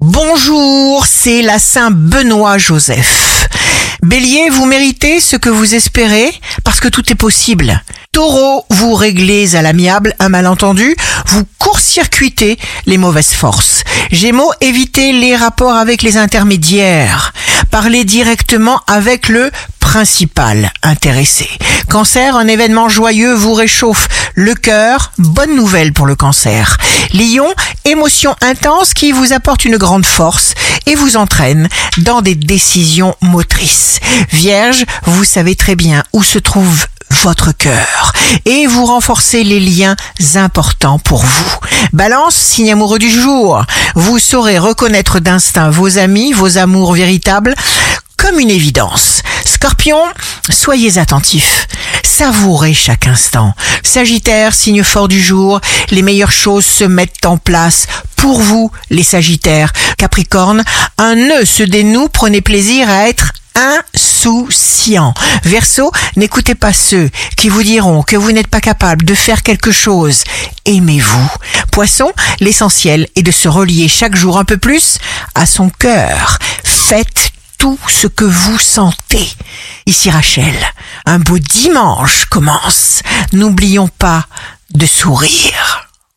Bonjour, c'est la Saint Benoît Joseph. Bélier, vous méritez ce que vous espérez parce que tout est possible. Taureau, vous réglez à l'amiable un malentendu, vous court-circuitez les mauvaises forces. Gémeaux, évitez les rapports avec les intermédiaires. Parlez directement avec le principal intéressé. Cancer, un événement joyeux vous réchauffe le cœur. Bonne nouvelle pour le cancer. Lion, émotion intense qui vous apporte une grande force et vous entraîne dans des décisions motrices. Vierge, vous savez très bien où se trouve votre cœur et vous renforcez les liens importants pour vous. Balance, signe amoureux du jour. Vous saurez reconnaître d'instinct vos amis, vos amours véritables comme une évidence. Scorpion, soyez attentifs. Savourez chaque instant. Sagittaire, signe fort du jour, les meilleures choses se mettent en place pour vous, les Sagittaires. Capricorne, un nœud se dénoue, prenez plaisir à être insouciant. Verseau, n'écoutez pas ceux qui vous diront que vous n'êtes pas capable de faire quelque chose. Aimez-vous. Poisson, l'essentiel est de se relier chaque jour un peu plus à son cœur. Faites tout ce que vous sentez. Ici Rachel, un beau dimanche commence. N'oublions pas de sourire.